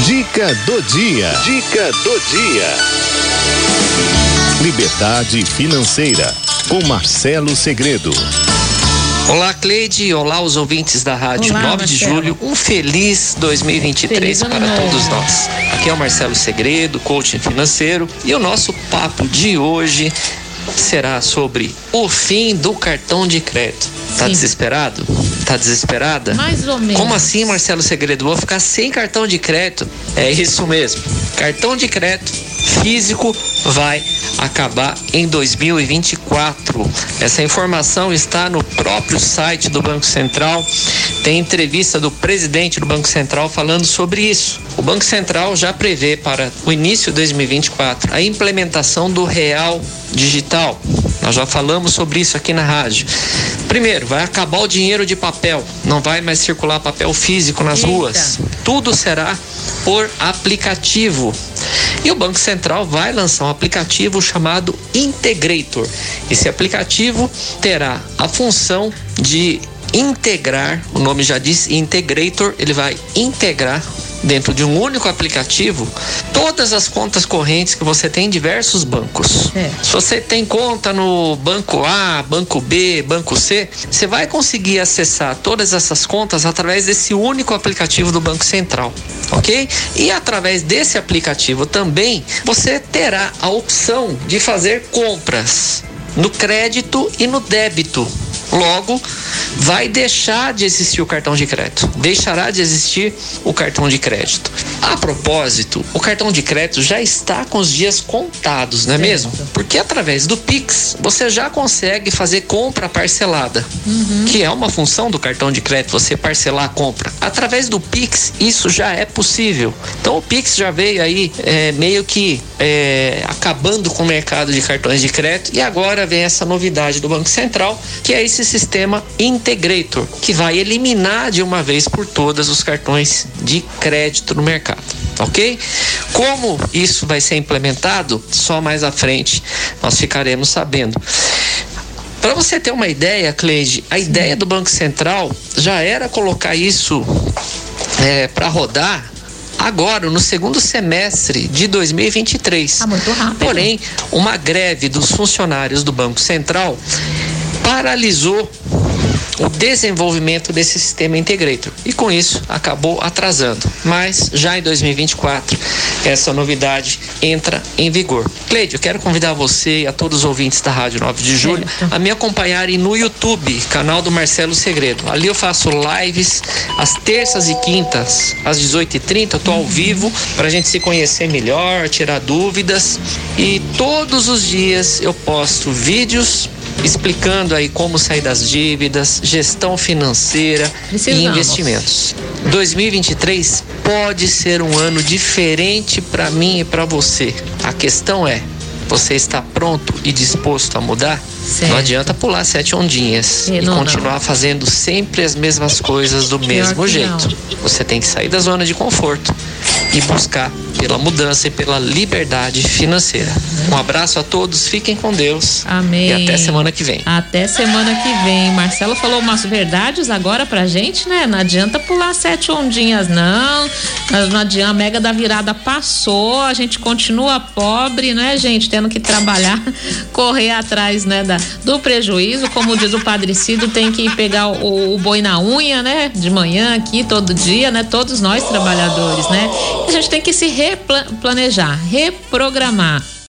Dica do dia. Dica do dia. Liberdade financeira com Marcelo Segredo. Olá, Cleide. Olá, os ouvintes da Rádio Olá, 9 de Marcelo. julho. Um feliz 2023 Feliz para todos nós. Aqui é o Marcelo Segredo, coaching financeiro, e o nosso papo de hoje será sobre o fim do cartão de crédito. Tá Sim. desesperado? Tá desesperada? Mais ou menos. Como assim, Marcelo Segredo? Vou ficar sem cartão de crédito? É isso mesmo. Cartão de crédito físico vai acabar em 2024. Essa informação está no próprio site do Banco Central. Tem entrevista do presidente do Banco Central falando sobre isso. O Banco Central já prevê para o início de 2024 a implementação do real digital. Nós já falamos sobre isso aqui na rádio. Primeiro, vai acabar o dinheiro de papel. Não vai mais circular papel físico nas Eita. ruas. Tudo será por aplicativo. E o Banco Central vai lançar um aplicativo chamado Integrator. Esse aplicativo terá a função de integrar, o nome já diz Integrator, ele vai integrar dentro de um único aplicativo todas as contas correntes que você tem em diversos bancos. É. Se você tem conta no banco A, banco B, banco C, você vai conseguir acessar todas essas contas através desse único aplicativo do Banco Central, ok? E através desse aplicativo também você terá a opção de fazer compras no crédito e no débito. Logo, vai deixar de existir o cartão de crédito. Deixará de existir o cartão de crédito. A propósito, o cartão de crédito já está com os dias contados, não é Certo. mesmo? Porque através do Pix você já consegue fazer compra parcelada, que é uma função do cartão de crédito, você parcelar a compra. Através do Pix, isso já é possível. Então o Pix já veio aí é, meio que é, acabando com o mercado de cartões de crédito e agora vem essa novidade do Banco Central, que é esse sistema Integrator, que vai eliminar de uma vez por todas os cartões de crédito no mercado. Ok? Como isso vai ser implementado, só mais à frente nós ficaremos sabendo. Para você ter uma ideia, Cleide, a ideia do Banco Central já era colocar isso para rodar agora, no segundo semestre de 2023. Tá muito rápido. Porém, uma greve dos funcionários do Banco Central paralisou o desenvolvimento desse sistema Integrator e com isso acabou atrasando. Mas já em 2024 essa novidade entra em vigor. Cleide, eu quero convidar você e a todos os ouvintes da Rádio 9 de Julho a me acompanharem no YouTube, canal do Marcelo Segredo. Ali eu faço lives às terças e quintas, às 18h30. Eu tô ao vivo para a gente se conhecer melhor, tirar dúvidas. E todos os dias eu posto vídeos explicando aí como sair das dívidas, gestão financeira e Precisamos. investimentos. 2023 pode ser um ano diferente para mim e para você. A questão é, você está pronto e disposto a mudar? Certo. Não adianta pular sete ondinhas É, e não, continuar fazendo sempre as mesmas coisas do mesmo jeito. Você tem que sair da zona de conforto e buscar pela mudança e pela liberdade financeira. Um abraço a todos, fiquem com Deus. Amém. E até semana que vem. Até semana que vem. Marcelo falou umas verdades agora pra gente, né? Não adianta pular sete ondinhas, não. Não não adianta. A mega da virada passou. A gente continua pobre, né, gente? Tendo que trabalhar, correr atrás, né, do prejuízo. Como diz o Padre Cido, tem que pegar o, o boi na unha, né? De manhã aqui, todo dia, né? Todos nós trabalhadores, né? A gente tem que se replanejar, reprogramar.